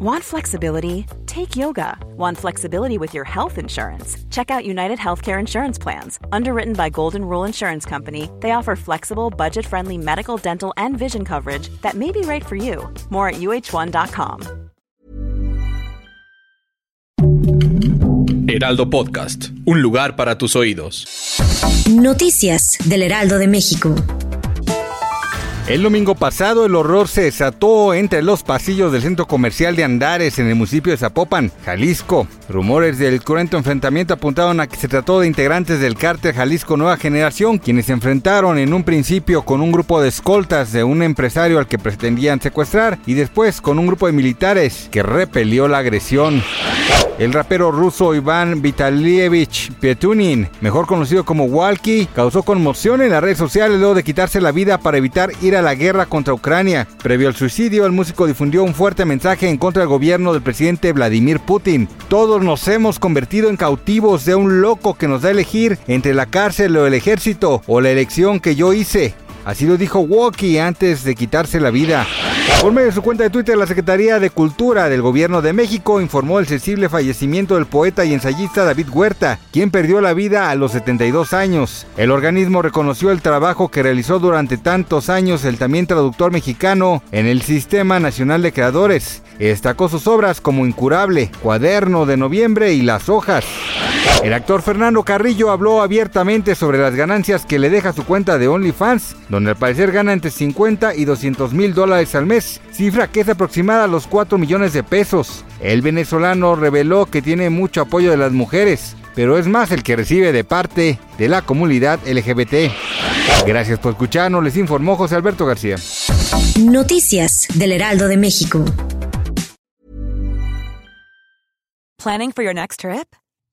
Want flexibility? Take yoga. Want flexibility with your health insurance? Check out United Healthcare Insurance Plans. Underwritten by Golden Rule Insurance Company, they offer flexible, budget friendly medical, dental, and vision coverage that may be right for you. More at uh1.com. Heraldo Podcast, un lugar para tus oídos. Noticias del Heraldo de México. El domingo pasado el horror se desató entre los pasillos del centro comercial de Andares en el municipio de Zapopan, Jalisco. Rumores del cruento enfrentamiento apuntaron a que se trató de integrantes del cártel Jalisco Nueva Generación, quienes se enfrentaron en un principio con un grupo de escoltas de un empresario al que pretendían secuestrar y después con un grupo de militares que repelió la agresión. El rapero ruso Iván Vitalievich Pietunin, mejor conocido como Walkie, causó conmoción en las redes sociales luego de quitarse la vida para evitar ir a la guerra contra Ucrania. Previo al suicidio, el músico difundió un fuerte mensaje en contra del gobierno del presidente Vladimir Putin. Todos nos hemos convertido en cautivos de un loco que nos da a elegir entre la cárcel o el ejército o la elección que yo hice. Así lo dijo Walkie antes de quitarse la vida. Por medio de su cuenta de Twitter, la Secretaría de Cultura del Gobierno de México informó el sensible fallecimiento del poeta y ensayista David Huerta, quien perdió la vida a los 72 años. El organismo reconoció el trabajo que realizó durante tantos años el también traductor mexicano en el Sistema Nacional de Creadores. Destacó sus obras como Incurable, Cuaderno de Noviembre y Las Hojas. El actor Fernando Carrillo habló abiertamente sobre las ganancias que le deja su cuenta de OnlyFans, donde al parecer gana entre 50 y 200 mil dólares al mes, cifra que es aproximada a los 4 millones de pesos. El venezolano reveló que tiene mucho apoyo de las mujeres, pero es más el que recibe de parte de la comunidad LGBT. Gracias por escucharnos, les informó José Alberto García. Noticias del Heraldo de México. Planning for your next trip?